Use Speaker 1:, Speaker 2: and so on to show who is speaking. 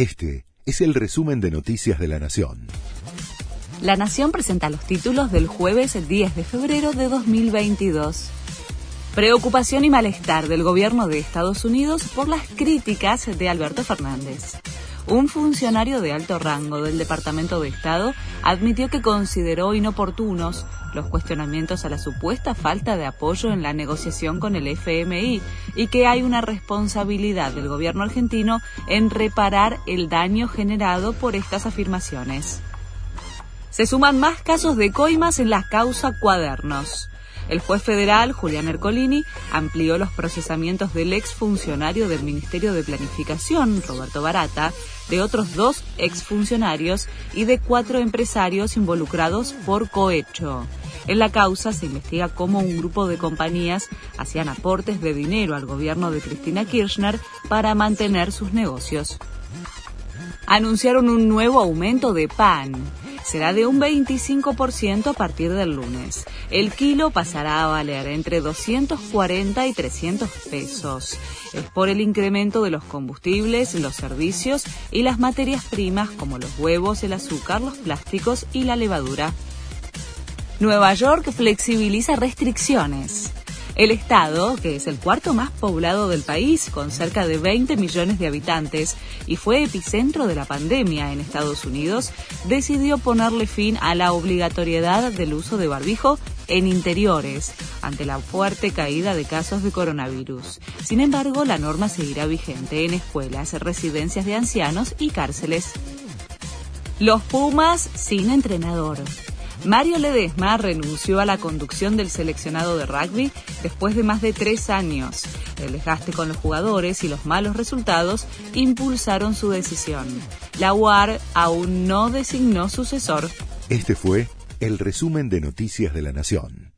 Speaker 1: Este es el resumen de Noticias de la Nación.
Speaker 2: La Nación presenta los títulos del jueves 10 de febrero de 2022. Preocupación y malestar del gobierno de Estados Unidos por las críticas de Alberto Fernández. Un funcionario de alto rango del Departamento de Estado admitió que consideró inoportunos los cuestionamientos a la supuesta falta de apoyo en la negociación con el FMI y que hay una responsabilidad del gobierno argentino en reparar el daño generado por estas afirmaciones. Se suman más casos de coimas en la causa cuadernos. El juez federal, Julián Ercolini, amplió los procesamientos del exfuncionario del Ministerio de Planificación, Roberto Barata, de otros dos exfuncionarios y de cuatro empresarios involucrados por cohecho. En la causa se investiga cómo un grupo de compañías hacían aportes de dinero al gobierno de Cristina Kirchner para mantener sus negocios. Anunciaron un nuevo aumento de pan será de un 25% a partir del lunes. El kilo pasará a valer entre 240 y 300 pesos. Es por el incremento de los combustibles, los servicios y las materias primas como los huevos, el azúcar, los plásticos y la levadura. Nueva York flexibiliza restricciones. El estado, que es el cuarto más poblado del país, con cerca de 20 millones de habitantes, y fue epicentro de la pandemia en Estados Unidos, decidió ponerle fin a la obligatoriedad del uso de barbijo en interiores ante la fuerte caída de casos de coronavirus. Sin embargo, la norma seguirá vigente en escuelas, residencias de ancianos y cárceles. Los Pumas sin entrenador. Mario Ledesma renunció a la conducción del seleccionado de rugby después de más de tres años. El desgaste con los jugadores y los malos resultados impulsaron su decisión. La UAR aún no designó sucesor.
Speaker 1: Este fue el resumen de Noticias de la Nación.